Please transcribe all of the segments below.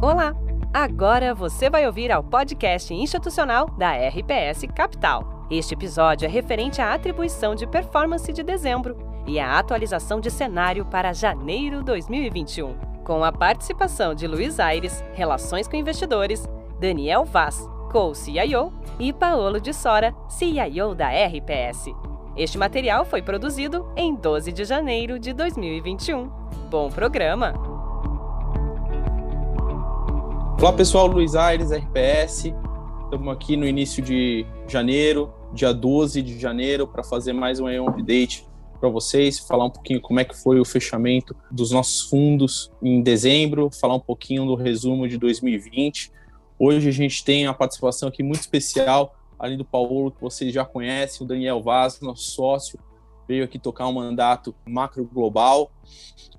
Olá! Agora você vai ouvir ao podcast institucional da RPS Capital. Este episódio é referente à atribuição de performance de dezembro e à atualização de cenário para janeiro 2021, com a participação de Luiz Aires, Relações com Investidores, Daniel Vaz, co-CIO, e Paolo de Sora, CIO da RPS. Este material foi produzido em 12 de janeiro de 2021. Bom programa! Olá pessoal, Luiz Aires, RPS. Estamos aqui no início de janeiro, dia 12 de janeiro, para fazer mais um update para vocês, falar um pouquinho como é que foi o fechamento dos nossos fundos em dezembro, falar um pouquinho do resumo de 2020. Hoje a gente tem a participação aqui muito especial, além do Paulo, que vocês já conhecem, o Daniel Vaz, nosso sócio, veio aqui tocar um mandato macro global.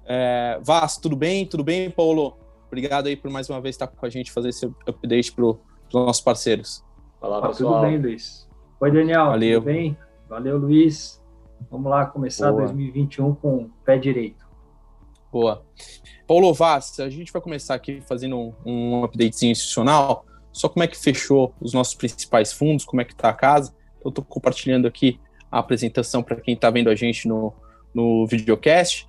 É, Vaz, tudo bem? Tudo bem, Paulo? Obrigado aí por mais uma vez estar com a gente, fazer esse update para os nossos parceiros. Olá, pessoal. Tudo bem, Luiz? Oi, Daniel. Valeu. Tudo bem? Valeu, Luiz. Vamos lá começar Boa. 2021 com o pé direito. Boa. Paulo Vaz, a gente vai começar aqui fazendo um, um updatezinho institucional. Só como é que fechou os nossos principais fundos, como é que está a casa. Eu estou compartilhando aqui a apresentação para quem está vendo a gente no, no videocast.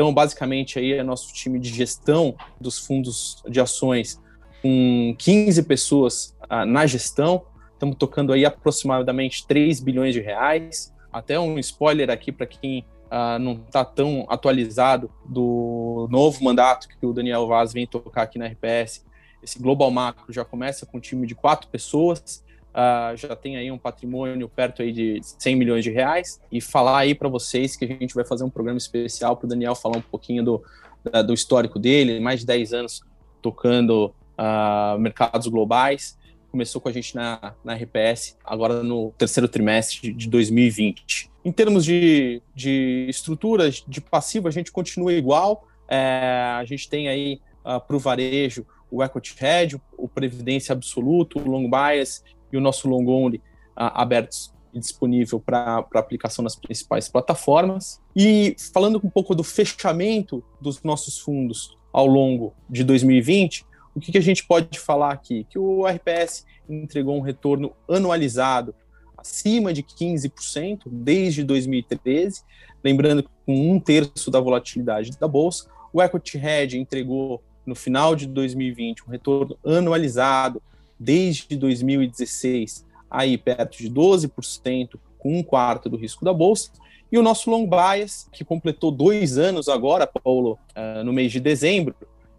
Então, basicamente, aí é nosso time de gestão dos fundos de ações com 15 pessoas ah, na gestão. Estamos tocando aí aproximadamente 3 bilhões de reais. Até um spoiler aqui para quem ah, não está tão atualizado do novo mandato que o Daniel Vaz vem tocar aqui na RPS. Esse Global Macro já começa com um time de quatro pessoas uh, já tem aí um patrimônio perto aí de 100 milhões de reais. E falar aí para vocês que a gente vai fazer um programa especial para o Daniel falar um pouquinho do, da, do histórico dele, mais de 10 anos tocando uh, mercados globais, começou com a gente na, na RPS, agora no terceiro trimestre de 2020. Em termos de, de estrutura de passivo, a gente continua igual, é, a gente tem aí uh, para o varejo o Equity Hedge, o Previdência Absoluto, o Long Bias e o nosso long only uh, abertos e disponível para aplicação nas principais plataformas. E falando um pouco do fechamento dos nossos fundos ao longo de 2020, o que, que a gente pode falar aqui? Que o RPS entregou um retorno anualizado acima de 15% desde 2013, lembrando que com um terço da volatilidade da bolsa, o Equity Hedge entregou no final de 2020 um retorno anualizado desde 2016 aí perto de 12%, com um quarto do risco da bolsa. E o nosso long bias, que completou dois anos agora, Paulo, uh, no mês de dezembro,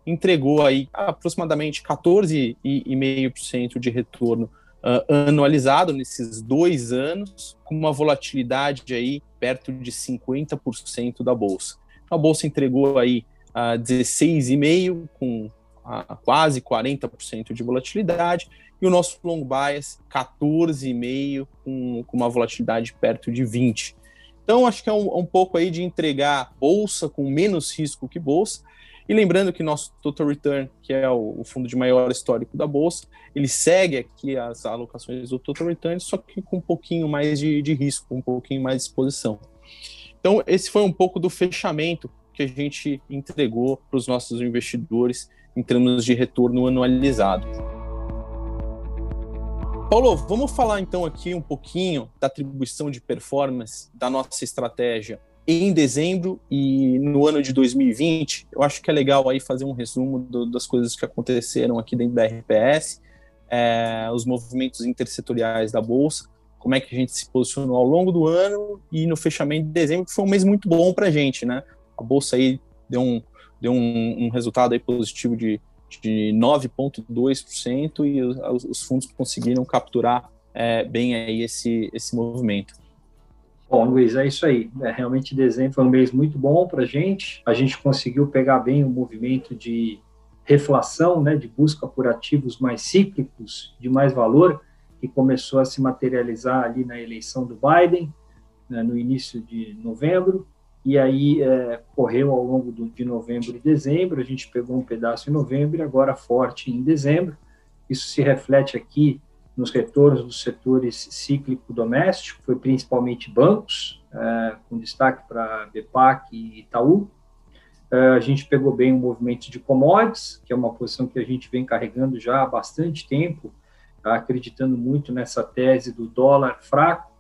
entregou aí aproximadamente 14,5% de retorno uh, anualizado nesses dois anos, com uma volatilidade aí perto de 50% da bolsa. A bolsa entregou aí uh, 16,5% com a quase 40% de volatilidade, e o nosso long bias 14,5% com, com uma volatilidade perto de 20%. Então, acho que é um, um, pouco aí de entregar bolsa com menos risco que bolsa. E lembrando que nosso total return, que é o, o, fundo de maior histórico da bolsa, ele segue aqui as alocações do total return, só que com um pouquinho mais de, de risco, um pouquinho mais de exposição. Então, esse foi um pouco do fechamento que a gente entregou para os nossos investidores em termos de retorno anualizado. Paulo, vamos falar então aqui um pouquinho da atribuição de performance da nossa estratégia em dezembro e no ano de 2020. Eu acho que é legal aí fazer um resumo do, das coisas que aconteceram aqui dentro da RPS, é, os movimentos intersetoriais da bolsa, como é que a gente se posicionou ao longo do ano e no fechamento de dezembro, que foi um mês muito bom para a gente, né? A bolsa aí deu um, deu um, um resultado aí positivo de, de 9,2% e os, os, fundos conseguiram capturar é, bem aí esse, esse movimento. Bom, Luiz, é isso aí. É, realmente dezembro foi um mês muito bom para a gente. A gente conseguiu pegar bem o movimento de reflação, né, de busca por ativos mais cíclicos, de mais valor, que começou a se materializar ali na eleição do Biden, né, no início de novembro e aí é, correu ao longo do, de novembro e dezembro, a gente pegou um pedaço em novembro e agora forte em dezembro. Isso se reflete aqui nos retornos dos setores cíclico doméstico, foi principalmente bancos, é, com destaque para BEPAC e Itaú. Uh, a gente pegou bem o movimento de commodities, que é uma posição que a gente vem carregando já há bastante tempo, acreditando muito nessa tese do dólar fraco,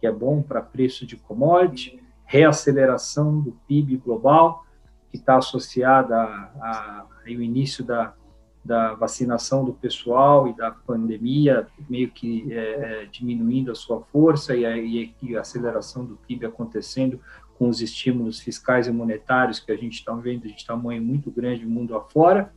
que é bom para preço de commodity, reaceleração do PIB global, que está associada ao início da, da vacinação do pessoal e da pandemia, meio que é, é, diminuindo a sua força e a, e a aceleração do PIB acontecendo com os estímulos fiscais e monetários que a gente está vendo de tamanho muito grande mundo afora.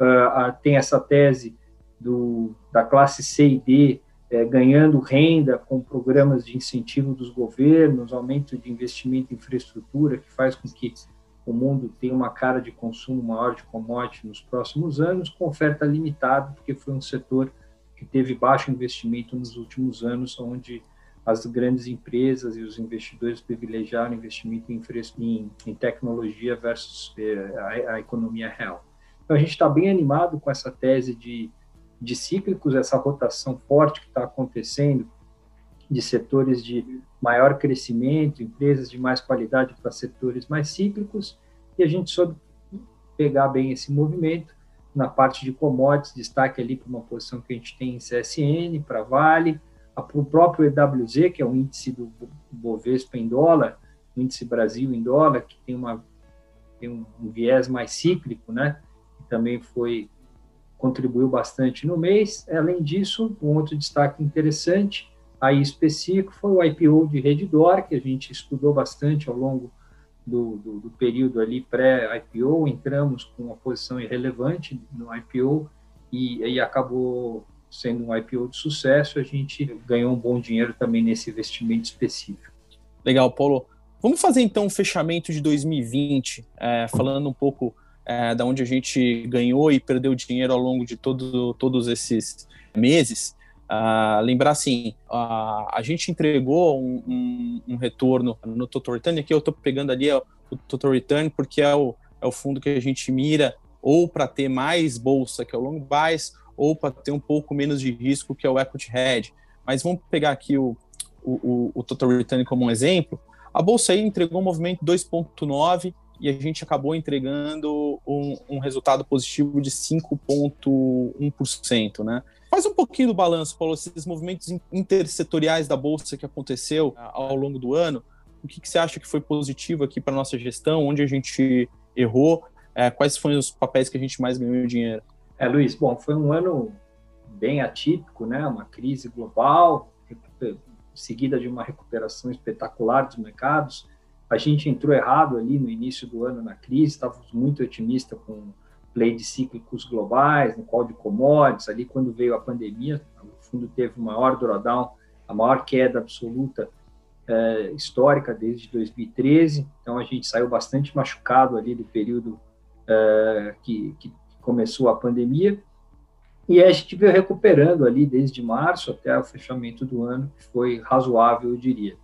Uh, tem essa tese do, da classe C e D é, ganhando renda com programas de incentivo dos governos, aumento de investimento em infraestrutura, que faz com que o mundo tenha uma cara de consumo maior de commodity nos próximos anos, com oferta limitada, porque foi um setor que teve baixo investimento nos últimos anos, onde as grandes empresas e os investidores privilegiaram investimento em, em, em tecnologia versus eh, a, a, economia real. Então, a gente está bem animado com essa tese de, de cíclicos, essa rotação forte que está acontecendo de setores de maior crescimento, empresas de mais qualidade para setores mais cíclicos, e a gente soube pegar bem esse movimento na parte de commodities, destaque ali para uma posição que a gente tem em CSN, para Vale, para o próprio EWZ, que é o índice do Bovespa em dólar, o índice Brasil em dólar, que tem, uma, tem um, um viés mais cíclico, né? Também foi contribuiu bastante no mês. Além disso, um outro destaque interessante aí específico foi o IPO de Redditor, que a gente estudou bastante ao longo do, do, do período ali pré-IPO, entramos com uma posição irrelevante no IPO e, e acabou sendo um IPO de sucesso, a gente ganhou um bom dinheiro também nesse investimento específico. Legal, Paulo. Vamos fazer então um fechamento de 2020, é, falando um pouco é, da onde a gente ganhou e perdeu dinheiro ao longo de todo, todos esses meses. Uh, lembrar assim, uh, a gente entregou um, um, um, retorno no Total Return, aqui eu estou pegando ali o Total Return porque é o, é o fundo que a gente mira ou para ter mais bolsa, que é o long buys, ou para ter um pouco menos de risco, que é o equity hedge. Mas vamos pegar aqui o, o, o total return como um exemplo. A bolsa aí entregou um movimento 2,9 e a gente acabou entregando um, um resultado positivo de 5,1%, né? Faz um pouquinho do balanço, Paulo, esses movimentos intersetoriais da bolsa que aconteceu ao longo do ano. O que, que você acha que foi positivo aqui para nossa gestão? Onde a gente errou? É, quais foram os papéis que a gente mais ganhou dinheiro? É, Luiz, bom, foi um ano bem atípico, né? Uma crise global, seguida de uma recuperação espetacular dos mercados. A gente entrou errado ali no início do ano na crise, estávamos muito otimistas com play de cíclicos globais, no qual de commodities, ali quando veio a pandemia, o fundo teve o maior drawdown, a maior queda absoluta é, histórica desde 2013, então a gente saiu bastante machucado ali do período é, que, que começou a pandemia, e a gente veio recuperando ali desde março até o fechamento do ano, que foi razoável, eu diria.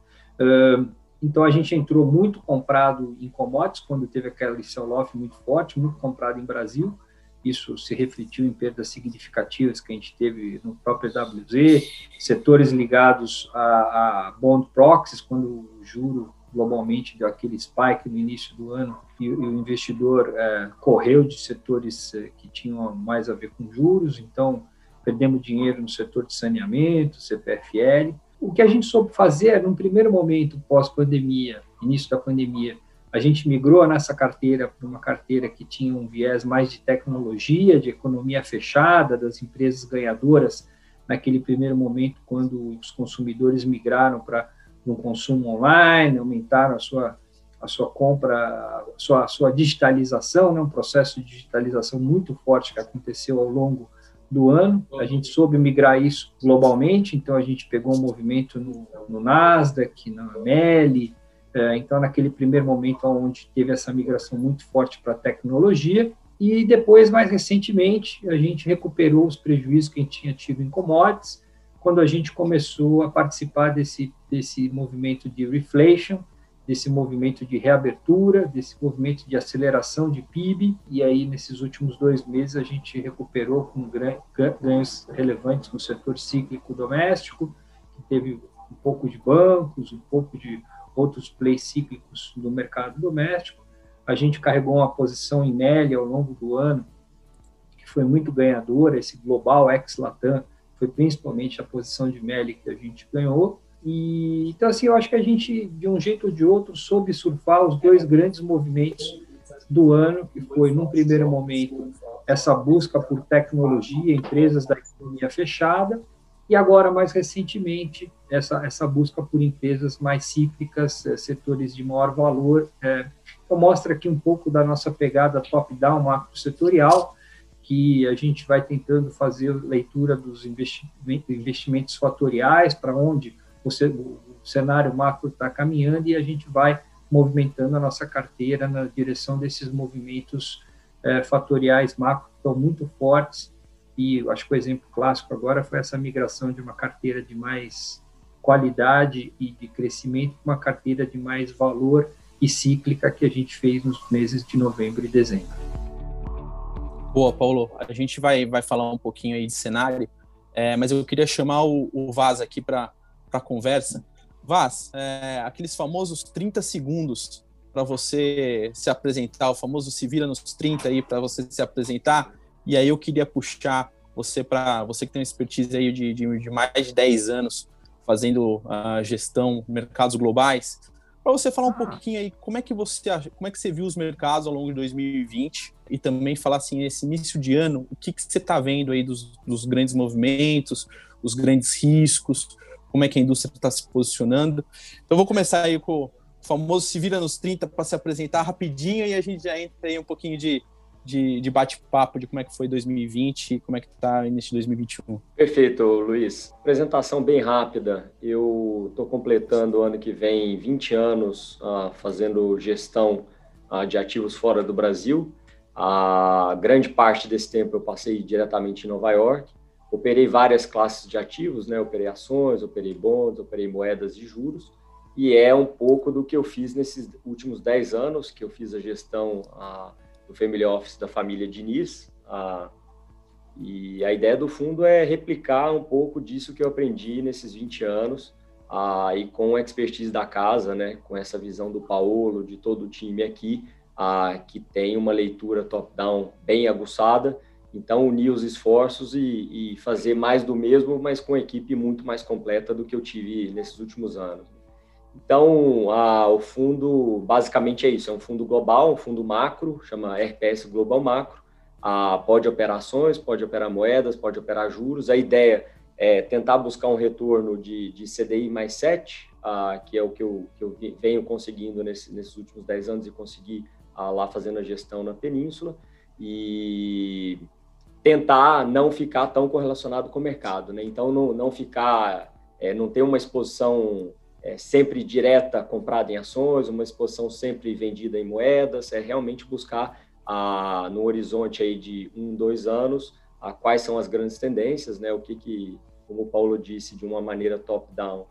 Então a gente entrou muito comprado em commodities quando teve aquele sell-off muito forte, muito comprado em Brasil. Isso se refletiu em perdas significativas que a gente teve no próprio WZ, setores ligados a, a bond proxies, quando o juro globalmente deu aquele spike no início do ano e, e o investidor é, correu de setores é, que tinham mais a ver com juros, então perdemos dinheiro no setor de saneamento, CPFL. O que a gente soube fazer, num primeiro momento pós-pandemia, início da pandemia, a gente migrou nessa carteira para uma carteira que tinha um viés mais de tecnologia, de economia fechada, das empresas ganhadoras, naquele primeiro momento, quando os consumidores migraram para no consumo online, aumentaram a sua, a sua compra, a sua, a sua digitalização, né, um processo de digitalização muito forte que aconteceu ao longo do ano. A gente soube migrar isso globalmente, então a gente pegou um movimento no, no Nasdaq, na MELI, é, então naquele primeiro momento onde teve essa migração muito forte para a tecnologia, e depois, mais recentemente, a gente recuperou os prejuízos que a gente tinha tido em commodities, quando a gente começou a participar desse, desse movimento de reflation, desse movimento de reabertura, desse movimento de aceleração de PIB, e aí nesses últimos dois meses a gente recuperou com ganhos relevantes no setor cíclico doméstico, que teve um pouco de bancos, um pouco de outros plays cíclicos do mercado doméstico. A gente carregou uma posição em Meli ao longo do ano, que foi muito ganhadora, esse Global ex-Latam, foi principalmente a posição de Meli que a gente ganhou. E, então, assim, eu acho que a gente, de um jeito ou de outro, soube surfar os dois grandes movimentos do ano, que foi, num primeiro momento, essa busca por tecnologia, empresas da economia fechada, e agora, mais recentemente, essa, essa busca por empresas mais cíclicas, eh, setores de maior valor. É, então, mostra aqui um pouco da nossa pegada top-down, macro-setorial, que a gente vai tentando fazer leitura dos investimentos fatoriais, para onde o, cenário macro está caminhando, e a gente vai movimentando a nossa carteira na direção desses movimentos é, fatoriais macro que estão muito fortes e acho que o exemplo clássico agora foi essa migração de uma carteira de mais qualidade e de crescimento para uma carteira de mais valor e cíclica que a gente fez nos meses de novembro e dezembro. Boa, Paulo. A gente vai, vai falar um pouquinho aí de cenário, é, mas eu queria chamar o, o Vaz aqui para a conversa. Vaz, é, aqueles famosos 30 segundos para você se apresentar, o famoso se vira nos 30 aí para você se apresentar. E aí eu queria puxar você para você que tem uma expertise aí de, de, de, mais de 10 anos fazendo a gestão de mercados globais, para você falar um pouquinho aí como é que você como é que você viu os mercados ao longo de 2020 e também falar assim esse início de ano o que, que você está vendo aí dos, dos grandes movimentos, os grandes riscos, como é que a indústria está se posicionando. Então vou começar aí com famoso se vira nos 30 para se apresentar rapidinho e a gente já entra aí um pouquinho de, de, de bate-papo de como é que foi 2020 e como é que está o de 2021. Perfeito, Luiz. Apresentação bem rápida. Eu estou completando ano que vem 20 anos uh, fazendo gestão uh, de ativos fora do Brasil. A grande parte desse tempo eu passei diretamente em Nova York. Operei várias classes de ativos, né? Operei ações, operei bonds, operei moedas de juros e é um pouco do que eu fiz nesses últimos 10 anos, que eu fiz a gestão a, do Family Office da família Diniz, a, e a ideia do fundo é replicar um pouco disso que eu aprendi nesses 20 anos, a, e com a expertise da casa, né, com essa visão do Paulo, de todo o time aqui, a, que tem uma leitura top-down bem aguçada, então unir os esforços e, e fazer mais do mesmo, mas com equipe muito mais completa do que eu tive nesses últimos anos. Então, a, o fundo basicamente é isso: é um fundo global, um fundo macro, chama RPS Global Macro. A, pode operar ações, pode operar moedas, pode operar juros. A ideia é tentar buscar um retorno de, de CDI mais 7, a, que é o que eu, que eu venho conseguindo nesse, nesses últimos 10 anos e consegui a, lá fazendo a gestão na Península. E tentar não ficar tão correlacionado com o mercado, né? Então, não, não ficar, é, não ter uma exposição é, sempre direta comprada em ações, uma exposição sempre vendida em moedas, é realmente buscar a, no horizonte aí de um, dois anos a, quais são as grandes tendências, né? O que, que como o Paulo disse, de uma maneira top-down,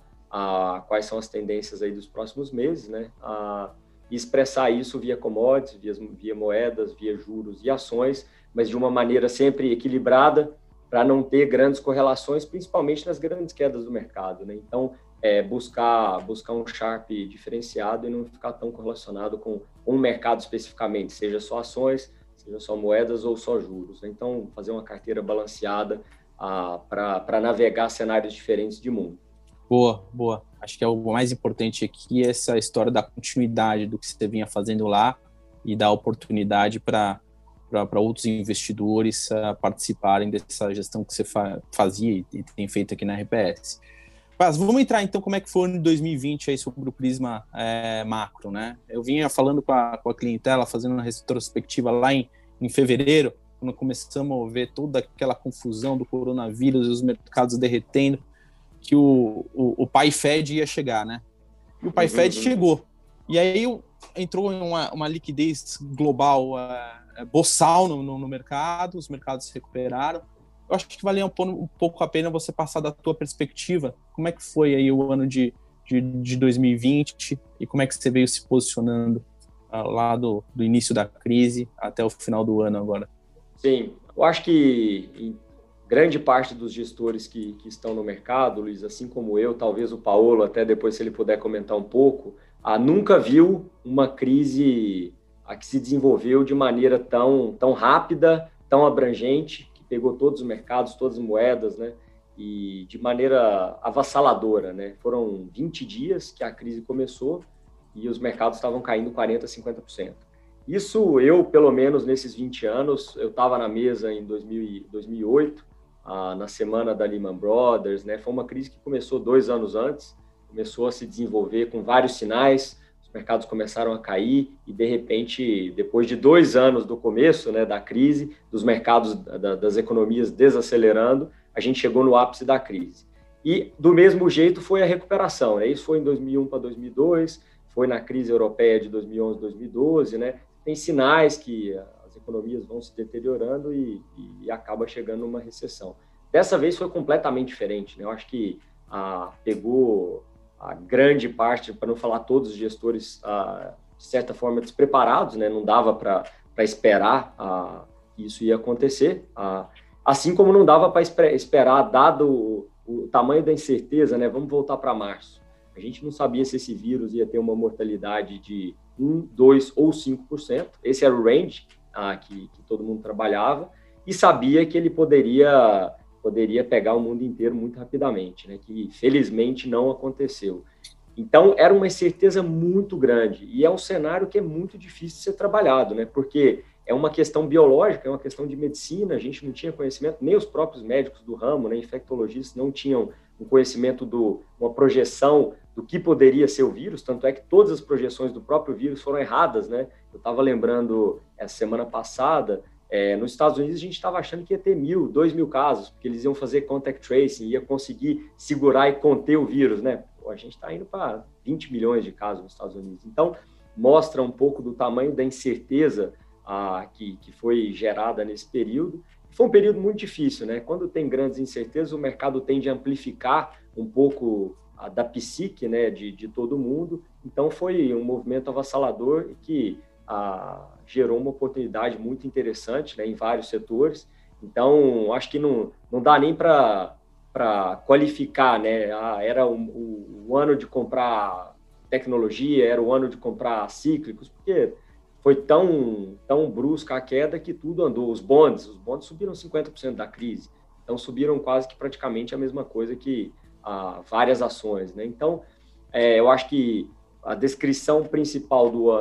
quais são as tendências aí dos próximos meses, né? A, e expressar isso via commodities, via, via moedas, via juros e ações, mas de uma maneira sempre equilibrada, para não ter grandes correlações, principalmente nas grandes quedas do mercado. Né? Então, é, buscar, buscar um Sharp diferenciado e não ficar tão correlacionado com um mercado especificamente, seja só ações, seja só moedas ou só juros. Né? Então, fazer uma carteira balanceada ah, para navegar cenários diferentes de mundo. Boa, boa. Acho que é o mais importante aqui é essa história da continuidade do que você vinha fazendo lá e dar oportunidade para para outros investidores uh, participarem dessa gestão que você fa fazia e, e tem feito aqui na RPS. Mas vamos entrar então como é que foi o ano de 2020 aí sobre o prisma é, macro, né? Eu vinha falando com a, com a clientela, fazendo uma retrospectiva lá em, em fevereiro, quando começamos a ver toda aquela confusão do coronavírus e os mercados derretendo, que o, o, o pai Fed ia chegar, né? E o pai uhum. Fed chegou. E aí entrou em uma, uma liquidez global uh, boçal no, no, no mercado, os mercados se recuperaram eu acho que valia um, pouco a pena você passar da tua perspectiva. Como é que foi aí o ano de, de, de 2020 e como é que você veio se posicionando uh, lá do, do início da crise até o final do ano agora? Sim, eu acho que grande parte dos gestores que, que estão no mercado, Luiz, assim como eu, talvez o Paulo, até depois se ele puder comentar um pouco, ah, nunca viu uma crise a que se desenvolveu de maneira tão, tão rápida, tão abrangente, que pegou todos os mercados, todas as moedas, né? E de maneira avassaladora, né? Foram 20 dias que a crise começou e os mercados estavam caindo 40%, 50%. Isso eu, pelo menos nesses 20 anos, eu estava na mesa em 2000, 2008, ah, na semana da Lehman Brothers, né? Foi uma crise que começou dois anos antes, começou a se desenvolver com vários sinais, os mercados começaram a cair e de repente, depois de dois anos do começo, né, da crise, dos mercados, da, das economias desacelerando, a gente chegou no ápice da crise. E do mesmo jeito foi a recuperação, né? Isso foi em 2001 para 2002, foi na crise europeia de 2011, 2012, né? Tem sinais que as economias vão se deteriorando e, e acaba chegando uma recessão. Dessa vez foi completamente diferente, né? Eu acho que ah, pegou a grande parte, para não falar todos os gestores, ah, de certa forma, despreparados, né? não dava para esperar que isso ia acontecer, assim como não dava para esperar, dado o, o, tamanho da incerteza, né? vamos voltar para março. A gente não sabia se esse vírus ia ter uma mortalidade de 1, 2 ou 5%, esse era o range que, que todo mundo trabalhava, e sabia que ele poderia poderia pegar o mundo inteiro muito rapidamente, né? que felizmente não aconteceu. Então, era uma incerteza muito grande, e é um cenário que é muito difícil de ser trabalhado, né? porque é uma questão biológica, é uma questão de medicina, a gente não tinha conhecimento, nem os próprios médicos do ramo, né, infectologistas, não tinham um conhecimento do uma projeção do que poderia ser o vírus, tanto é que todas as projeções do próprio vírus foram erradas, né? Eu estava lembrando essa semana passada é, nos Estados Unidos, a gente estava achando que ia ter mil, dois mil casos, porque eles iam fazer contact tracing, ia conseguir segurar e conter o vírus, né? Pô, a gente está indo para 20 milhões de casos nos Estados Unidos. Então, mostra um pouco do tamanho da incerteza ah, que, que foi gerada nesse período. Foi um período muito difícil, né? Quando tem grandes incertezas, o mercado tende a amplificar um pouco a, da psique né, de, de todo mundo. Então, foi um movimento avassalador que a, gerou uma oportunidade muito interessante né, em vários setores. Então, acho que não, não dá nem para qualificar, né? Ah, era o, o, o, ano de comprar tecnologia, era o ano de comprar cíclicos, porque foi tão, tão brusca a queda que tudo andou. Os bonds, os bonds subiram 50% da crise. Então, subiram quase que praticamente a mesma coisa que ah, várias ações, né? Então, é, eu acho que a descrição principal do,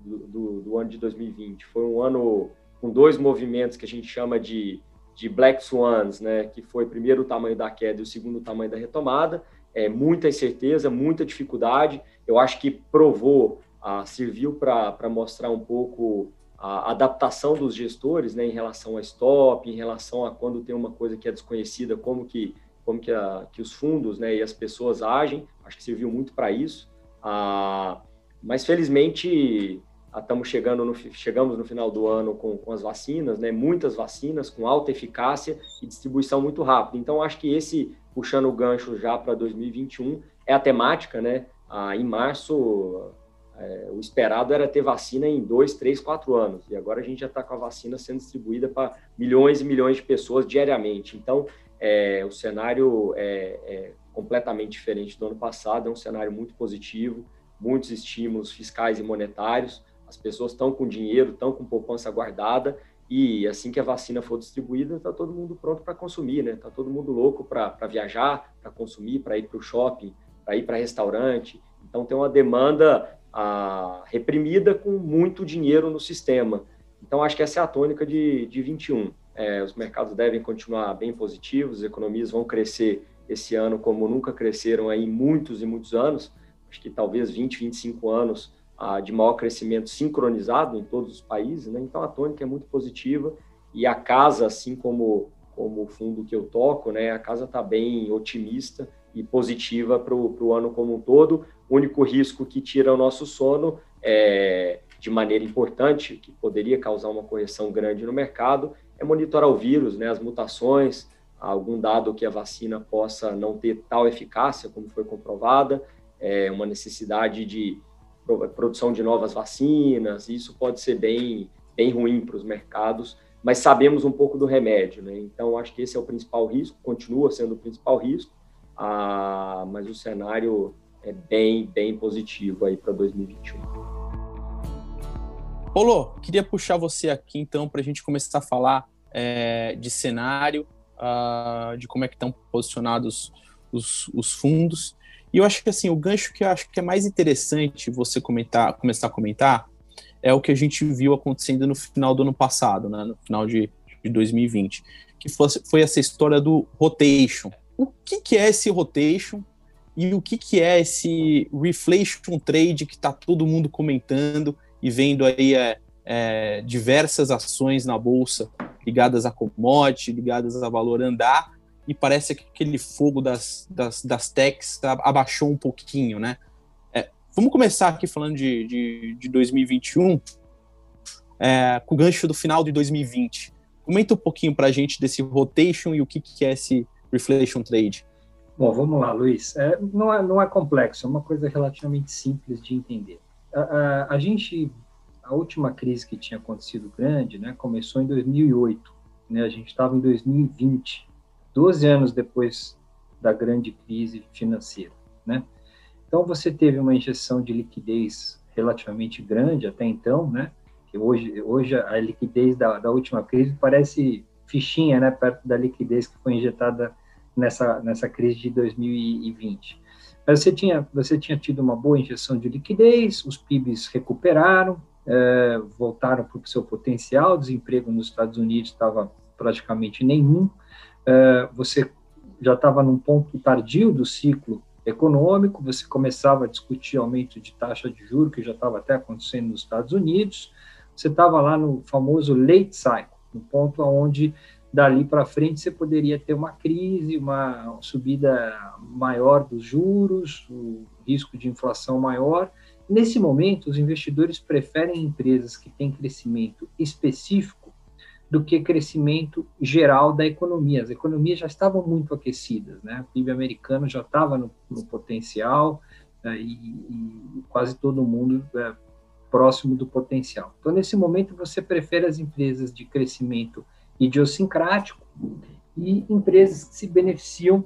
do, do, do, ano de 2020 foi um ano com dois movimentos que a gente chama de, de Black Swans, né, que foi primeiro o tamanho da queda e o segundo o tamanho da retomada, é, muita incerteza, muita dificuldade, eu acho que provou, serviu para mostrar um pouco a adaptação dos gestores né, em relação a stop, em relação a quando tem uma coisa que é desconhecida, como que, como que, a, que os fundos né, e as pessoas agem, acho que serviu muito para isso. Ah, mas felizmente estamos ah, chegando no, chegamos no final do ano com, com, as vacinas, né? Muitas vacinas com alta eficácia e distribuição muito rápida. Então acho que esse puxando o gancho já para 2021 é a temática, né? Ah, em março é, o esperado era ter vacina em dois, três, quatro anos e agora a gente já está com a vacina sendo distribuída para milhões e milhões de pessoas diariamente. Então é, o cenário é, é completamente diferente do ano passado, é um cenário muito positivo, muitos estímulos fiscais e monetários, as pessoas estão com dinheiro, estão com poupança guardada e assim que a vacina for distribuída, está todo mundo pronto para consumir, né? Está todo mundo louco para viajar, para consumir, para ir para o shopping, para ir para restaurante. Então tem uma demanda ah, reprimida com muito dinheiro no sistema. Então acho que essa é a tônica de, de 21. É, os mercados devem continuar bem positivos, as economias vão crescer esse ano como nunca cresceram aí muitos e muitos anos, acho que talvez 20, 25 anos ah, de maior crescimento sincronizado em todos os países, né? Então a tônica é muito positiva e a casa, assim como como o fundo que eu toco, né? A casa está bem otimista e positiva para o ano como um todo. O único risco que tira o nosso sono é, de maneira importante, que poderia causar uma correção grande no mercado, é monitorar o vírus, né? As mutações, algum dado que a vacina possa não ter tal eficácia como foi comprovada, é uma necessidade de produção de novas vacinas, isso pode ser bem, bem ruim para os mercados, mas sabemos um pouco do remédio, né? Então, acho que esse é o principal risco, continua sendo o principal risco, ah, mas o cenário é bem, bem positivo aí para 2021. Paulo, queria puxar você aqui então para a gente começar a falar é, de cenário, uh, de como é que estão posicionados os, os, fundos. E eu acho que assim, o gancho que eu acho que é mais interessante você comentar, começar a comentar é o que a gente viu acontecendo no final do ano passado, né, no final de, de 2020, que foi, foi essa história do rotation. O que, que é esse rotation e o que, que é esse reflation trade que está todo mundo comentando e vendo aí é, é, diversas ações na bolsa ligadas a commodity, ligadas a valor andar, e parece que aquele fogo das, das, das techs abaixou um pouquinho, né? É, vamos começar aqui falando de, de, de 2021, é, com o gancho do final de 2020. Comenta um pouquinho para a gente desse rotation e o que, que é esse reflation trade. Bom, vamos lá, Luiz. É, não, é, não é complexo, é uma coisa relativamente simples de entender. A, a, a gente a última crise que tinha acontecido grande, né, começou em 2008, né, a gente estava em 2020, 12 anos depois da grande crise financeira, né? Então você teve uma injeção de liquidez relativamente grande até então, né? Que hoje, hoje a liquidez da, da última crise parece fichinha, né, perto da liquidez que foi injetada nessa nessa crise de 2020. Mas você tinha você tinha tido uma boa injeção de liquidez, os PIBs recuperaram, é, voltaram para o seu potencial, o desemprego nos Estados Unidos estava praticamente nenhum, é, você já estava num ponto tardio do ciclo econômico, você começava a discutir aumento de taxa de juros, que já estava até acontecendo nos Estados Unidos, você estava lá no famoso late cycle, no ponto onde dali para frente você poderia ter uma crise, uma subida maior dos juros, o risco de inflação maior, Nesse momento, os investidores preferem empresas que têm crescimento específico do que crescimento geral da economia. As economias já estavam muito aquecidas, né? O PIB americano já estava no, no potencial é, e, e, quase todo mundo é, próximo do potencial. Então, nesse momento, você prefere as empresas de crescimento idiosincrático e empresas que se beneficiam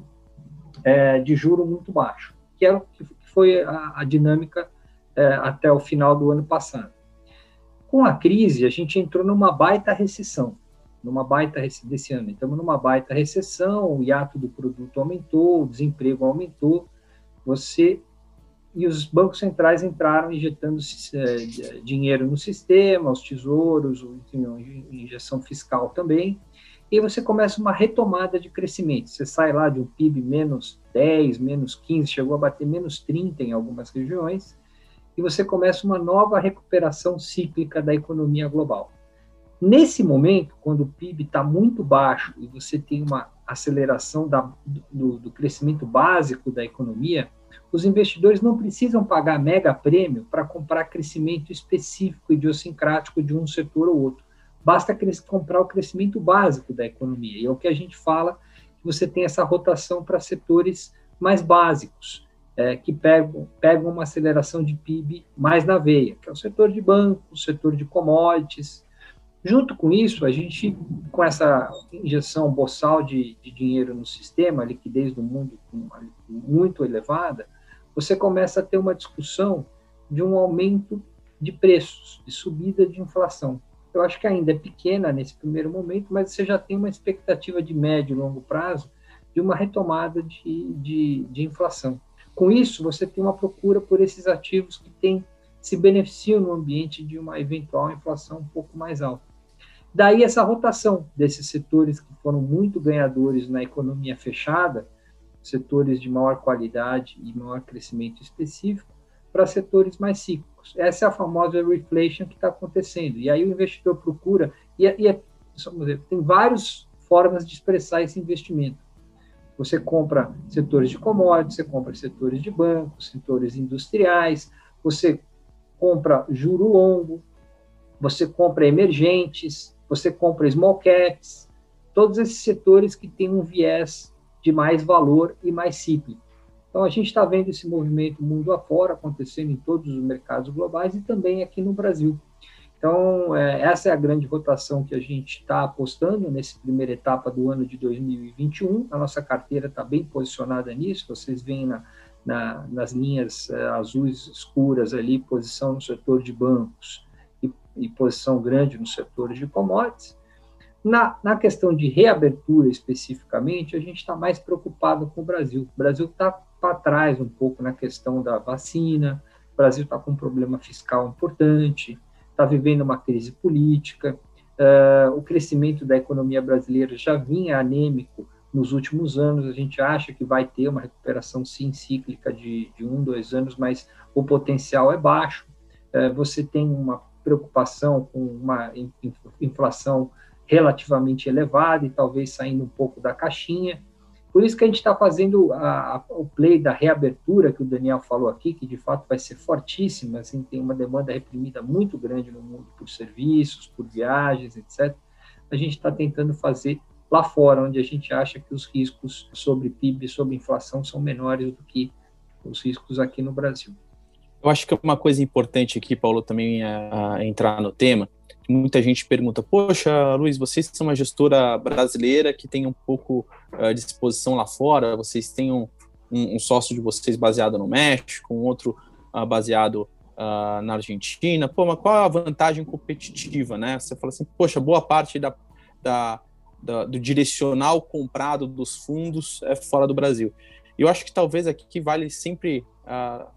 é, de juro muito baixo, que, era, que foi a, a dinâmica é, até o final do ano passado. Com a crise, a gente entrou numa baita recessão, numa baita desse ano. Estamos numa baita recessão, o hiato do produto aumentou, o desemprego aumentou. Você e os bancos centrais entraram injetando é, dinheiro no sistema, os tesouros, enfim, injeção fiscal também, e você começa uma retomada de crescimento. Você sai lá de um PIB menos 10, menos 15, chegou a bater menos 30 em algumas regiões, e você começa uma nova recuperação cíclica da economia global. Nesse momento, quando o PIB está muito baixo e você tem uma aceleração da, do, do, crescimento básico da economia, os investidores não precisam pagar mega prêmio para comprar crescimento específico idiosincrático de um setor ou outro. Basta comprar o crescimento básico da economia. E é o que a gente fala, que você tem essa rotação para setores mais básicos é, que pegam, pegam uma aceleração de PIB mais na veia, que é o setor de banco, o setor de commodities. Junto com isso, a gente, com essa injeção boçal de, de dinheiro no sistema, a liquidez do mundo muito elevada, você começa a ter uma discussão de um aumento de preços, de subida de inflação. Eu acho que ainda é pequena nesse primeiro momento, mas você já tem uma expectativa de médio e longo prazo de uma retomada de, de, de inflação. Com isso, você tem uma procura por esses ativos que têm, se beneficiam no ambiente de uma eventual inflação um pouco mais alta. Daí essa rotação desses setores que foram muito ganhadores na economia fechada, setores de maior qualidade e maior crescimento específico, para setores mais cíclicos. Essa é a famosa reflation que está acontecendo. E aí o investidor procura, e, é, e é, dizer, tem várias formas de expressar esse investimento. Você compra setores de commodities, você compra setores de bancos, setores industriais, você compra juro longo, você compra emergentes, você compra small caps, todos esses setores que têm um viés de mais valor e mais cíclico. Então, a gente está vendo esse movimento mundo afora acontecendo em todos os mercados globais e também aqui no Brasil. Então, é, essa é a grande rotação que a gente está apostando nessa primeira etapa do ano de 2021. A nossa carteira está bem posicionada nisso, vocês veem na, na, nas linhas é, azuis escuras ali, posição no setor de bancos e e posição grande nos setores de commodities. Na, na questão de reabertura especificamente, a gente está mais preocupado com o Brasil. O Brasil está para trás um pouco na questão da vacina, o Brasil está com um problema fiscal importante, está vivendo uma crise política, uh, o crescimento da economia brasileira já vinha anêmico nos últimos anos, a gente acha que vai ter uma recuperação sim cíclica de, de um, dois anos, mas o potencial é baixo. Uh, você tem uma preocupação com uma inflação relativamente elevada e talvez saindo um pouco da caixinha. Por isso que a gente está fazendo a, a, o play da reabertura que o Daniel falou aqui, que de fato vai ser fortíssima, assim, tem uma demanda reprimida muito grande no mundo por serviços, por viagens, etc. A gente está tentando fazer lá fora, onde a gente acha que os riscos sobre PIB, sobre inflação, são menores do que os riscos aqui no Brasil. Eu acho que uma coisa importante aqui, Paulo, também é, é entrar no tema, muita gente pergunta: Poxa, Luiz, vocês são uma gestora brasileira que tem um pouco uh, de exposição lá fora, vocês têm um, um, um, sócio de vocês baseado no México, um outro uh, baseado uh, na Argentina. Pô, mas qual é a vantagem competitiva, né? Você fala assim: Poxa, boa parte da, da, da do direcional comprado dos fundos é fora do Brasil. Eu acho que talvez aqui vale sempre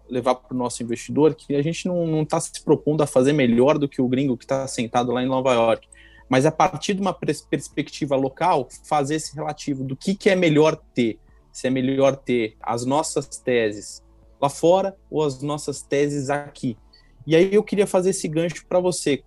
levar para o nosso investidor que a gente não está se propondo a fazer melhor do que o gringo que está sentado lá em Nova York, mas a partir de uma perspectiva local, fazer esse relativo do que, que é melhor ter. Se é melhor ter as nossas teses lá fora ou as nossas teses aqui. E aí eu queria fazer esse gancho para você.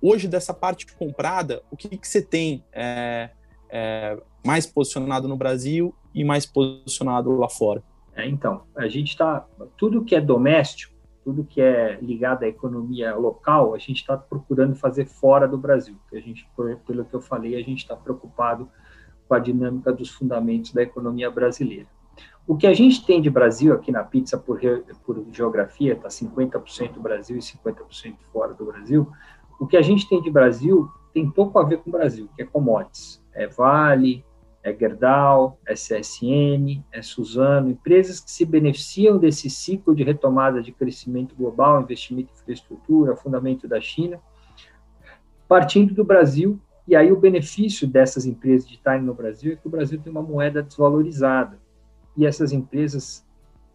Hoje, dessa parte comprada, o que, que você tem é, é, mais posicionado no Brasil e mais posicionado lá fora? É, então, a gente está. Tudo que é doméstico, tudo que é ligado à economia local, a gente está procurando fazer fora do Brasil. a gente, pelo que eu falei, a gente está preocupado com a dinâmica dos fundamentos da economia brasileira. O que a gente tem de Brasil aqui na pizza por, por geografia, está 50% Brasil e 50% fora do Brasil. O que a gente tem de Brasil tem pouco a ver com o Brasil, que é commodities. É Vale, é Gerdau, é CSN, é Suzano, empresas que se beneficiam desse ciclo de retomada de crescimento global, investimento em infraestrutura, fundamento da China, partindo do Brasil, e aí o benefício dessas empresas de estarem no Brasil é que o Brasil tem uma moeda desvalorizada, e essas empresas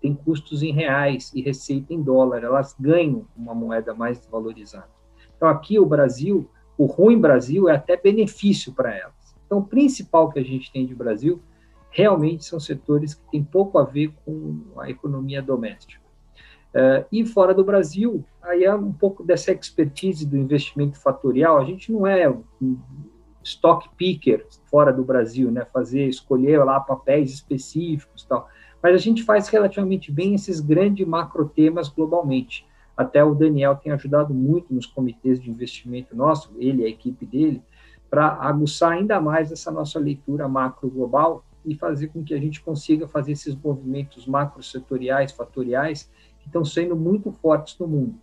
têm custos em reais e receita em dólar, elas ganham uma moeda mais desvalorizada. Então aqui o Brasil, o ruim Brasil é até benefício para elas então, o principal que a gente tem de Brasil realmente são setores que têm pouco a ver com a economia doméstica. Uh, e fora do Brasil, aí é um pouco dessa expertise do investimento fatorial. A gente não é um stock picker fora do Brasil, né? Fazer, escolher lá papéis específicos tal. Mas a gente faz relativamente bem esses grandes macro temas globalmente. Até o Daniel tem ajudado muito nos comitês de investimento nosso, ele a equipe dele, para aguçar ainda mais essa nossa leitura macro global e fazer com que a gente consiga fazer esses movimentos macro setoriais, fatoriais, que estão sendo muito fortes no mundo.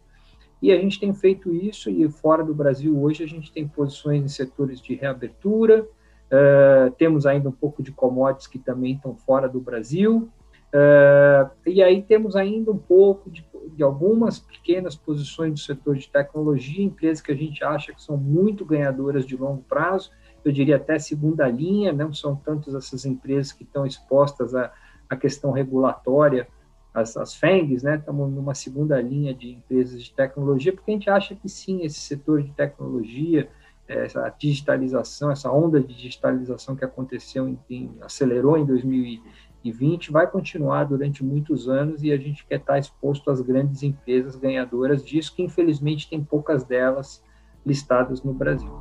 E a gente tem feito isso, e fora do Brasil hoje a gente tem posições em setores de reabertura, uh, temos ainda um pouco de commodities que também estão fora do Brasil, Uh, e aí temos ainda um pouco de, de, algumas pequenas posições do setor de tecnologia, empresas que a gente acha que são muito ganhadoras de longo prazo, eu diria até segunda linha, não são tantas essas empresas que estão expostas à, à questão regulatória, as, as FENGs, né? Estamos numa segunda linha de empresas de tecnologia, porque a gente acha que sim, esse setor de tecnologia, essa digitalização, essa onda de digitalização que aconteceu, em, em, acelerou em 2020, 2020 vai continuar durante muitos anos e a gente quer estar exposto às grandes empresas ganhadoras disso, que infelizmente tem poucas delas listadas no Brasil.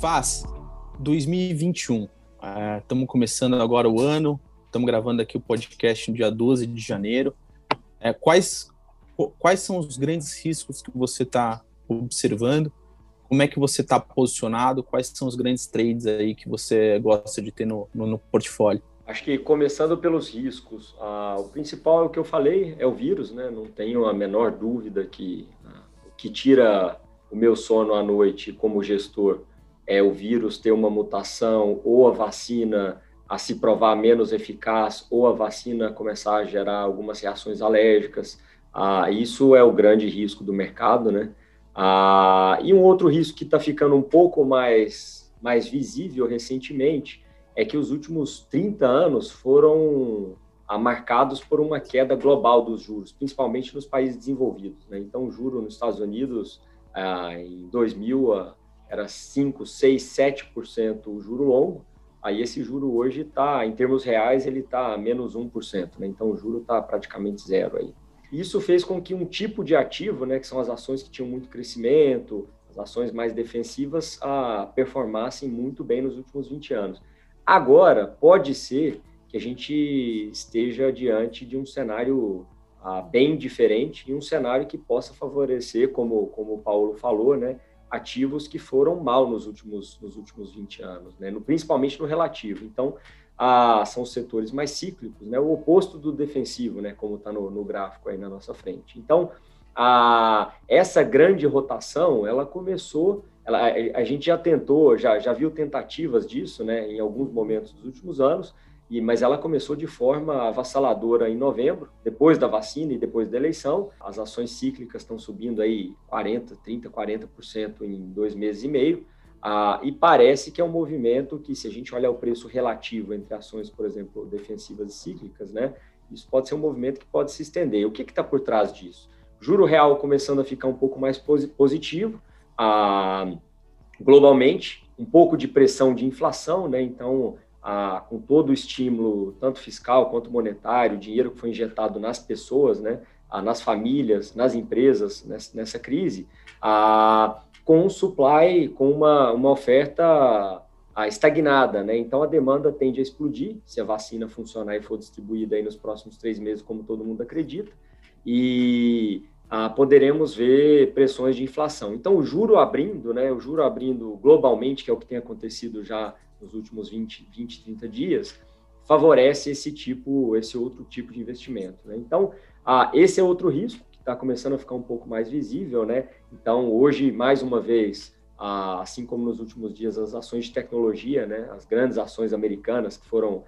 Faz 2021. Estamos ah, começando agora o ano, estamos gravando aqui o podcast no dia 12 de janeiro. É, quais, quais são os grandes riscos que você está observando? Como é que você está posicionado? Quais são os grandes trades aí que você gosta de ter no, no, no portfólio? Acho que começando pelos riscos, ah, o principal é o que eu falei, é o vírus, né? Não tenho a menor dúvida que ah, o que tira o meu sono à noite como gestor é o vírus ter uma mutação ou a vacina a se provar menos eficaz ou a vacina começar a gerar algumas reações alérgicas. Ah, isso é o grande risco do mercado, né? Ah, e um outro risco que está ficando um pouco mais, mais visível recentemente é que os últimos 30 anos foram marcados por uma queda global dos juros, principalmente nos países desenvolvidos. Né? Então, o juro nos Estados Unidos, ah, em 2000, ah, era 5, 6, 7% o juro longo, aí esse juro hoje está, em termos reais, ele está menos 1%, né? então o juro está praticamente zero aí. Isso fez com que um tipo de ativo, né, que são as ações que tinham muito crescimento, as ações mais defensivas, ah, performassem muito bem nos últimos 20 anos. Agora, pode ser que a gente esteja diante de um cenário ah, bem diferente e um cenário que possa favorecer, como, como o Paulo falou, né, ativos que foram mal nos últimos, nos últimos 20 anos, né, no, principalmente no relativo. Então, ah, são setores mais cíclicos, né, o oposto do defensivo, né, como está no, no, gráfico aí na nossa frente. Então, a, essa grande rotação, ela começou, ela, a, a gente já tentou, já, já viu tentativas disso, né, em alguns momentos dos últimos anos, e, mas ela começou de forma avassaladora em novembro, depois da vacina e depois da eleição. As ações cíclicas estão subindo aí 40, 30, 40% em dois meses e meio. Ah, e parece que é um movimento que, se a gente olhar o preço relativo entre ações, por exemplo, defensivas e cíclicas, né, isso pode ser um movimento que pode se estender. O que está por trás disso? Juro real começando a ficar um pouco mais positivo, ah, globalmente, um pouco de pressão de inflação, né? Então, ah, com todo o estímulo, tanto fiscal quanto monetário, dinheiro que foi injetado nas pessoas, né? Nas famílias, nas empresas, nessa, nessa crise, ah, com um supply, com uma, uma oferta estagnada, né? Então a demanda tende a explodir se a vacina funcionar e for distribuída aí nos próximos três meses, como todo mundo acredita, e ah, poderemos ver pressões de inflação. Então o juro abrindo, né? O juro abrindo globalmente, que é o que tem acontecido já nos últimos 20, 20 30 dias, favorece esse tipo, esse outro tipo de investimento. Né? Então, ah, esse é outro risco está começando a ficar um pouco mais visível, né? Então, hoje, mais uma vez, assim como nos últimos dias, as ações de tecnologia, né? As grandes ações americanas, que foram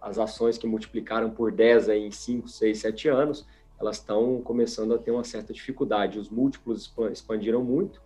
as ações que multiplicaram por 10 aí em 5, 6, 7 anos, elas estão começando a ter uma certa dificuldade. Os múltiplos expandiram muito,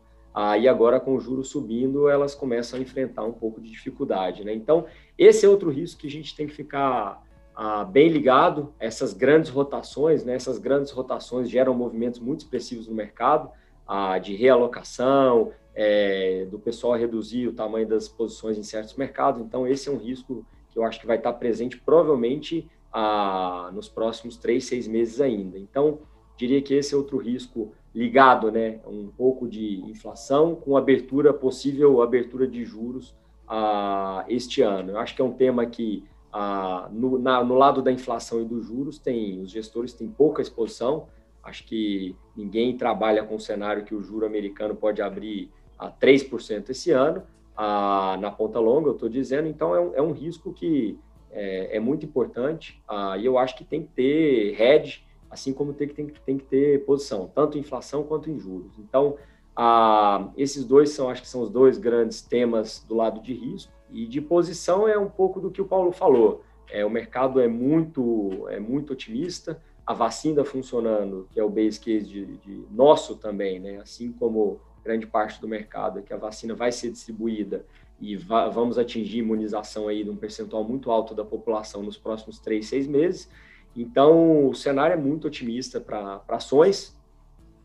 e agora com o juro subindo, elas começam a enfrentar um pouco de dificuldade. Né? Então, esse é outro risco que a gente tem que ficar ah, bem ligado. Essas grandes rotações, né? essas grandes rotações geram movimentos muito expressivos no mercado, ah, de realocação, é, do pessoal reduzir o tamanho das posições em certos mercados. Então, esse é um risco que eu acho que vai estar presente provavelmente ah, nos próximos três, seis meses ainda. Então, diria que esse é outro risco ligado, né, um pouco de inflação com abertura possível abertura de juros ah, este ano. Eu acho que é um tema que ah, no, na, no lado da inflação e dos juros tem os gestores têm pouca exposição. Acho que ninguém trabalha com o cenário que o juro americano pode abrir a 3% esse ano, ah, na ponta longa, eu estou dizendo. Então, é um, é um risco que é, é muito importante ah, e eu acho que tem que ter hedge assim como tem que, tem, tem que ter posição, tanto em inflação quanto em juros. Então, ah, esses dois são, acho que são os dois grandes temas do lado de risco. E de posição é um pouco do que o Paulo falou. É, o mercado é muito, é muito otimista, a vacina funcionando, que é o base case de, de nosso também, né? assim como grande parte do mercado, é que a vacina vai ser distribuída e vamos atingir imunização aí de um percentual muito alto da população nos próximos três, seis meses. Então, o cenário é muito otimista para ações,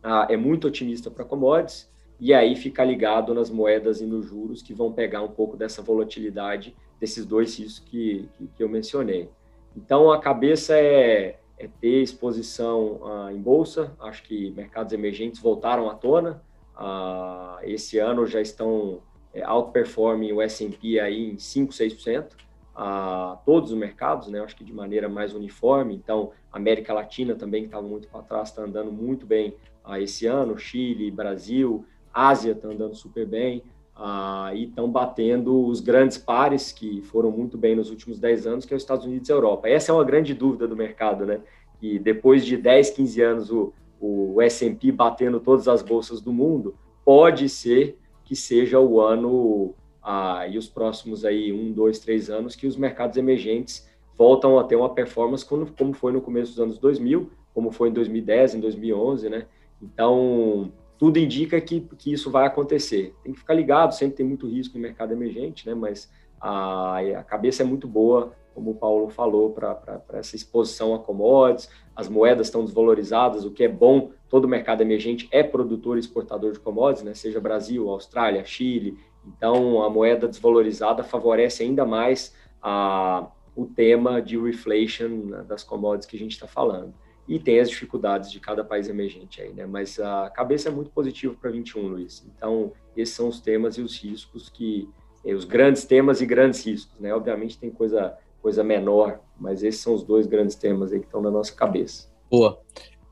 ah, é muito otimista para commodities, e aí ficar ligado nas moedas e nos juros que vão pegar um pouco dessa volatilidade desses dois riscos que, que, que eu mencionei. Então, a cabeça é, é ter exposição ah, em bolsa, acho que mercados emergentes voltaram à tona, ah, esse ano já estão é, o S&P aí em 5, 6%, a todos os mercados, né? Acho que de maneira mais uniforme. Então, América Latina também, que estava muito para trás, está andando muito bem ah, esse ano. Chile, Brasil, Ásia está andando super bem. Ah, e estão batendo os grandes pares que foram muito bem nos últimos 10 anos, que é os Estados Unidos e a Europa. Essa é uma grande dúvida do mercado, né? E depois de 10, 15 anos o, o S&P batendo todas as bolsas do mundo, pode ser que seja o ano ah, e os próximos aí um, dois, três anos que os mercados emergentes voltam a ter uma performance como, como foi no começo dos anos 2000, como foi em 2010, em 2011, né? Então, tudo indica que, que isso vai acontecer. Tem que ficar ligado, sempre tem muito risco no mercado emergente, né? Mas a, a cabeça é muito boa, como o Paulo falou, para essa exposição a commodities. As moedas estão desvalorizadas, o que é bom. Todo mercado emergente é produtor e exportador de commodities, né? Seja Brasil, Austrália, Chile. Então, a moeda desvalorizada favorece ainda mais a, o tema de reflation né, das commodities que a gente está falando e tem as dificuldades de cada país emergente aí, né? Mas a cabeça é muito positiva para 21, Luiz. Então, esses são os temas e os riscos que eh, os grandes temas e grandes riscos, né? Obviamente tem coisa coisa menor, mas esses são os dois grandes temas aí que estão na nossa cabeça. Boa.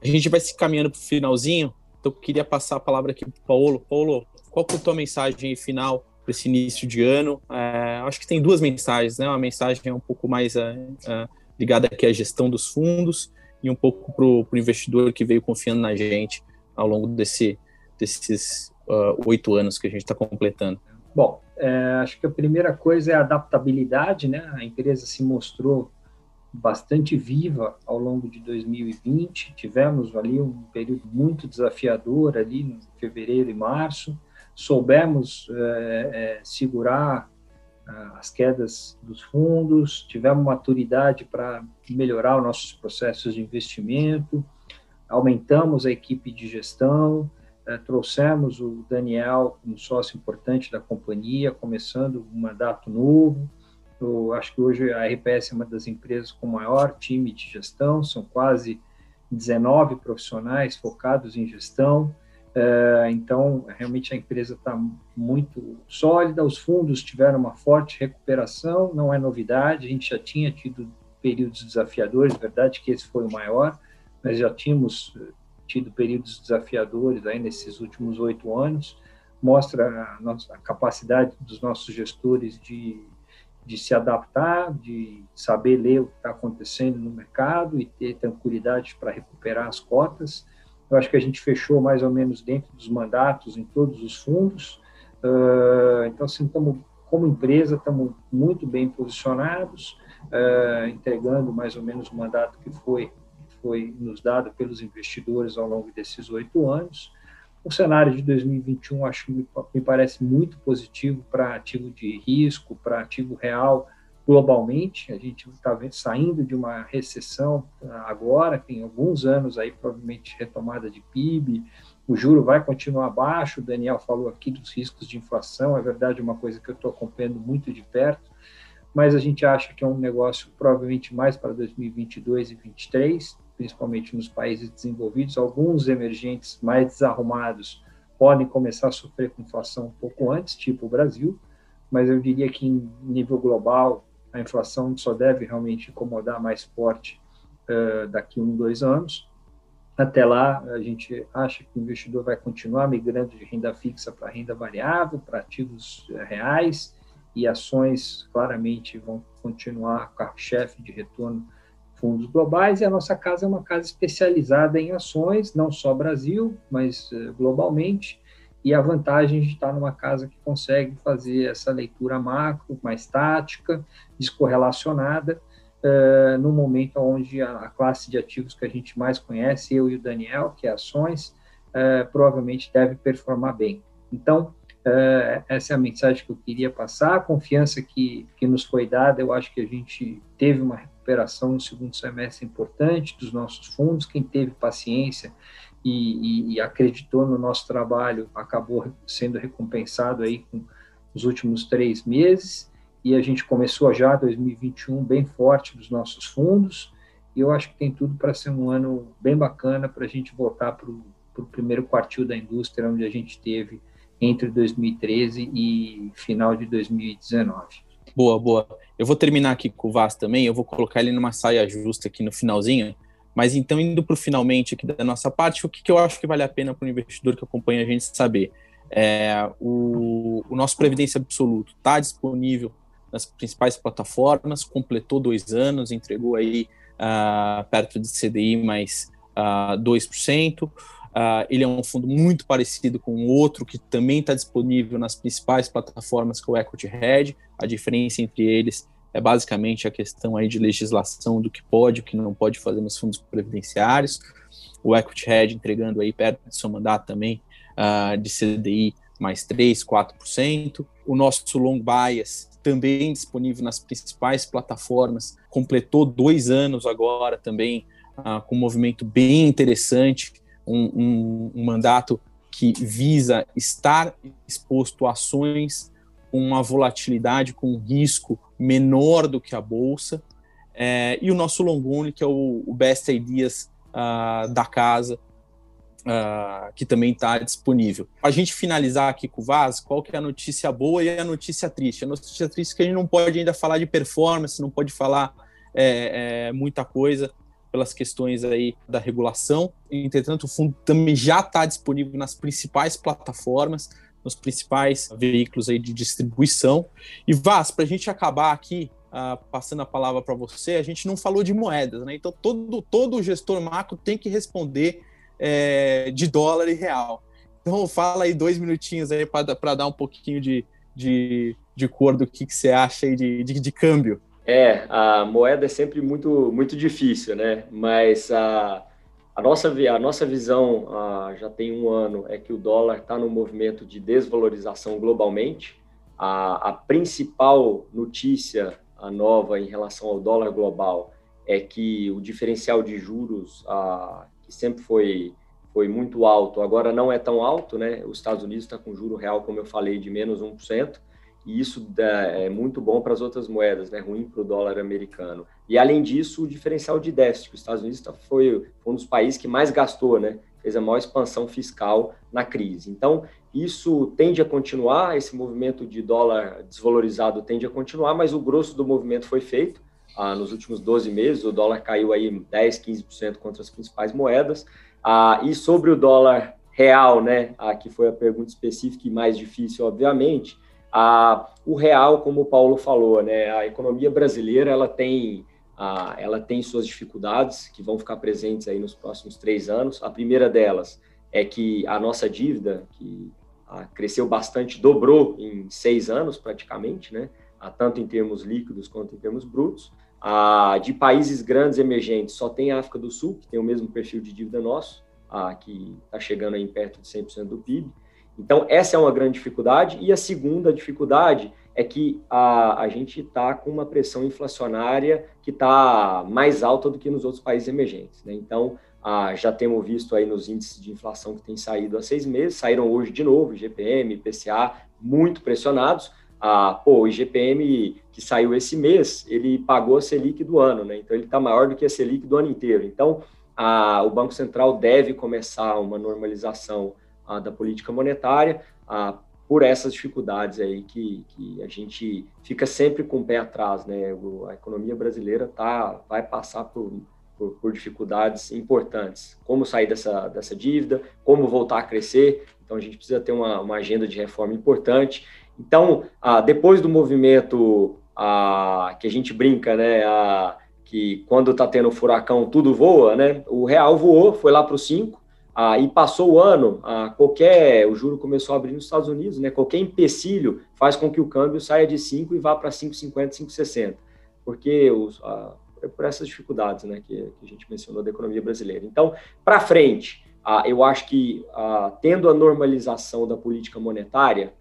A gente vai se caminhando para o finalzinho, então eu queria passar a palavra aqui para o Paulo. Paulo, qual que é a tua mensagem final para esse início de ano? É, acho que tem duas mensagens, né? Uma mensagem um pouco mais é, é, ligada aqui à gestão dos fundos e um pouco para o investidor que veio confiando na gente ao longo desse, desses uh, oito anos que a gente está completando? Bom, é, acho que a primeira coisa é a adaptabilidade, né? A empresa se mostrou bastante viva ao longo de 2020. Tivemos ali um período muito desafiador ali em fevereiro e março. Soubemos é, é, segurar as quedas dos fundos, tivemos maturidade para melhorar os nossos processos de investimento, aumentamos a equipe de gestão, eh, trouxemos o Daniel como sócio importante da companhia, começando um mandato novo. Eu acho que hoje a RPS é uma das empresas com maior time de gestão, são quase 19 profissionais focados em gestão. É, então, realmente a empresa está muito sólida, os fundos tiveram uma forte recuperação, não é novidade, a gente já tinha tido períodos desafiadores, verdade que esse foi o maior, mas já tínhamos eh, tido períodos desafiadores aí nesses últimos oito anos, mostra a, nossa, a capacidade dos nossos gestores de, de se adaptar, de saber ler o que está acontecendo no mercado e ter tranquilidade para recuperar as cotas, eu acho que a gente fechou mais ou menos dentro dos mandatos em todos os fundos. Uh, então, assim, estamos, como empresa, estamos muito bem posicionados, uh, entregando mais ou menos o mandato que foi, foi nos dado pelos investidores ao longo desses oito anos. O cenário de 2021, acho me parece muito positivo para ativo de risco, para ativo real, globalmente. A gente está saindo de uma recessão agora, tem alguns anos aí, provavelmente retomada de PIB, o juro vai continuar baixo. O Daniel falou aqui dos riscos de inflação, é verdade, uma coisa que eu estou acompanhando muito de perto, mas a gente acha que é um negócio provavelmente mais para 2022 e 2023, principalmente nos países desenvolvidos. Alguns emergentes mais desarrumados podem começar a sofrer com inflação um pouco antes, tipo o Brasil, mas eu diria que em nível global a inflação só deve realmente incomodar mais forte uh, daqui a um, dois anos. Até lá, a gente acha que o investidor vai continuar migrando de renda fixa para renda variável, para ativos eh, reais, e ações claramente vão continuar carro-chefe de retorno fundos globais, e a nossa casa é uma casa especializada em ações, não só Brasil, mas uh, globalmente, e a vantagem de estar numa casa que consegue fazer essa leitura macro, mais tática, descorrelacionada, uh, no momento onde a, a, classe de ativos que a gente mais conhece, eu e o Daniel, que é ações, uh, provavelmente deve performar bem. Então, uh, essa é a mensagem que eu queria passar, a confiança que, que nos foi dada, eu acho que a gente teve uma recuperação no segundo semestre importante dos nossos fundos, quem teve paciência e, e, e, acreditou no nosso trabalho acabou sendo recompensado aí com os últimos três meses e a gente começou já 2021 bem forte dos nossos fundos e eu acho que tem tudo para ser um ano bem bacana para a gente voltar para o primeiro quartil da indústria onde a gente teve entre 2013 e final de 2019. Boa, boa. Eu vou terminar aqui com o Vaz também, eu vou colocar ele numa saia justa aqui no finalzinho, mas então, indo para o finalmente aqui da nossa parte, o que, que eu acho que vale a pena para o investidor que acompanha a gente saber? É, o, o nosso Previdência Absoluto está disponível nas principais plataformas, completou dois anos, entregou aí uh, perto de CDI mais uh, 2%. Uh, ele é um fundo muito parecido com outro que também está disponível nas principais plataformas que é o Equity Hedge. A diferença entre eles é basicamente a questão aí de legislação do que pode, o que não pode fazer nos fundos previdenciários. O Equity Hedge entregando aí perto do seu mandato também uh, de CDI mais 3, 4%. O nosso long bias também disponível nas principais plataformas, completou dois anos agora também, uh, com um movimento bem interessante, um, um, um mandato que visa estar exposto a ações com uma volatilidade, com um risco menor do que a bolsa, é, e o nosso long only, que é o, o Best Ideas uh, da casa, uh, que também está disponível. A gente finalizar aqui com o Vaz, qual que é a notícia boa e a notícia triste? A notícia triste é que a gente não pode ainda falar de performance, não pode falar é, é, muita coisa pelas questões aí da regulação. Entretanto, o fundo também já está disponível nas principais plataformas, nos principais veículos aí de distribuição. E Vaz, para a gente acabar aqui, uh, passando a palavra para você, a gente não falou de moedas, né? Então todo, todo gestor macro tem que responder é, de dólar e real. Então fala aí dois minutinhos aí para dar um pouquinho de, de, de cor do que, que você acha aí de, de, de, câmbio. É, a moeda é sempre muito, muito difícil, né? Mas a, a, nossa, a nossa visão a, já tem um ano é que o dólar está no movimento de desvalorização globalmente. A, a principal notícia a nova em relação ao dólar global é que o diferencial de juros que sempre foi, foi muito alto, agora não é tão alto, né? Os Estados Unidos está com juro real, como eu falei, de menos 1%, e isso é muito bom para as outras moedas, né? Ruim para o dólar americano. E além disso, o diferencial de déficit, os Estados Unidos tá, foi, foi um dos países que mais gastou, né? Fez a maior expansão fiscal na crise. Então, isso tende a continuar, esse movimento de dólar desvalorizado tende a continuar, mas o grosso do movimento foi feito ah, nos últimos 12 meses, o dólar caiu aí 10, 15% contra as principais moedas. Ah, e sobre o dólar real, né, ah, que foi a pergunta específica e mais difícil, obviamente, ah, o real, como o Paulo falou, né, a economia brasileira ela tem, ah, ela tem suas dificuldades que vão ficar presentes aí nos próximos três anos. A primeira delas é que a nossa dívida, que ah, cresceu bastante, dobrou em seis anos praticamente, né, tanto em termos líquidos quanto em termos brutos. Ah, de países grandes emergentes, só tem a África do Sul, que tem o mesmo perfil de dívida nosso, ah, que está chegando aí perto de 100% do PIB. Então, essa é uma grande dificuldade. E a segunda dificuldade é que a, a gente está com uma pressão inflacionária que está mais alta do que nos outros países emergentes. Né? Então, ah, já temos visto aí nos índices de inflação que têm saído há seis meses, saíram hoje de novo, GPM, IPCA, muito pressionados, ah, pô, o IGPM que saiu esse mês, ele pagou a Selic do ano, né? Então ele está maior do que a Selic do ano inteiro. Então a, o Banco Central deve começar uma normalização a, da política monetária a, por essas dificuldades aí que, que a gente fica sempre com o pé atrás, né? O, a economia brasileira tá, vai passar por, por, por, dificuldades importantes. Como sair dessa, dessa dívida, como voltar a crescer. Então a gente precisa ter uma, uma agenda de reforma importante então, depois do movimento ah, que a gente brinca, né, ah, que quando está tendo furacão tudo voa, né, o real voou, foi lá para os 5, ah, e passou o ano, ah, qualquer, o juro começou a abrir nos Estados Unidos, né, qualquer empecilho faz com que o câmbio saia de 5 e vá para 5,50, 5,60, porque os, ah, por essas dificuldades né, que, que, a gente mencionou da economia brasileira. Então, para frente, eu acho que tendo a normalização da política monetária,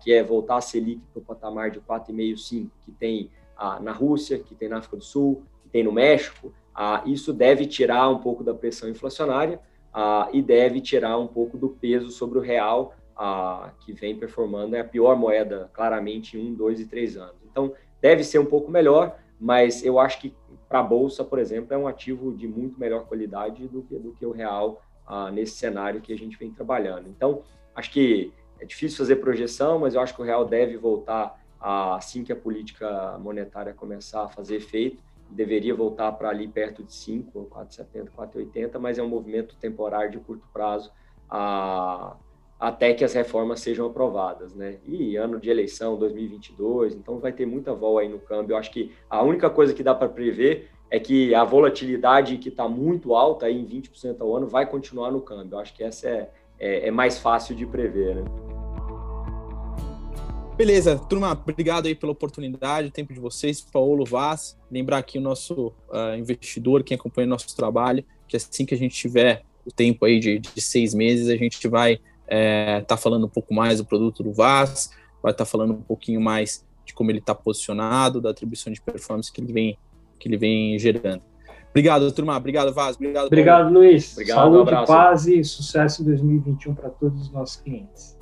que é voltar a Selic para o patamar de 4,5, 5, que tem na Rússia, que tem na África do Sul, que tem no México, isso deve tirar um pouco da pressão inflacionária ah, e deve tirar um pouco do peso sobre o real, ah, que vem performando, é a pior moeda, claramente, em um, dois e três anos. Então, deve ser um pouco melhor, mas eu acho que para a Bolsa, por exemplo, é um ativo de muito melhor qualidade do que, do que o real ah, nesse cenário que a gente vem trabalhando. Então, acho que é difícil fazer projeção, mas eu acho que o real deve voltar assim que a política monetária começar a fazer efeito, deveria voltar para ali perto de 5, 4,70, 4,80, mas é um movimento temporário de curto prazo a, até que as reformas sejam aprovadas, né? E ano de eleição 2022, então vai ter muita vol aí no câmbio. Eu acho que a única coisa que dá para prever é que a volatilidade que está muito alta, aí em 20% ao ano, vai continuar no câmbio. Eu acho que essa é, é, é mais fácil de prever, né? Beleza, turma, obrigado aí pela oportunidade, o tempo de vocês, Paulo Vaz. Lembrar aqui o nosso uh, investidor, quem acompanha o nosso trabalho, que assim que a gente tiver o tempo aí de, de seis meses, a gente vai é, tá falando um pouco mais do produto do VAS, vai estar tá falando um pouquinho mais de como ele está posicionado, da atribuição de performance que ele vem, que ele vem gerando. Obrigado, turma. Obrigado, Vaz. Obrigado, Obrigado, Luiz. Obrigado, Saúde, um paz e sucesso em 2021 para todos os nossos clientes.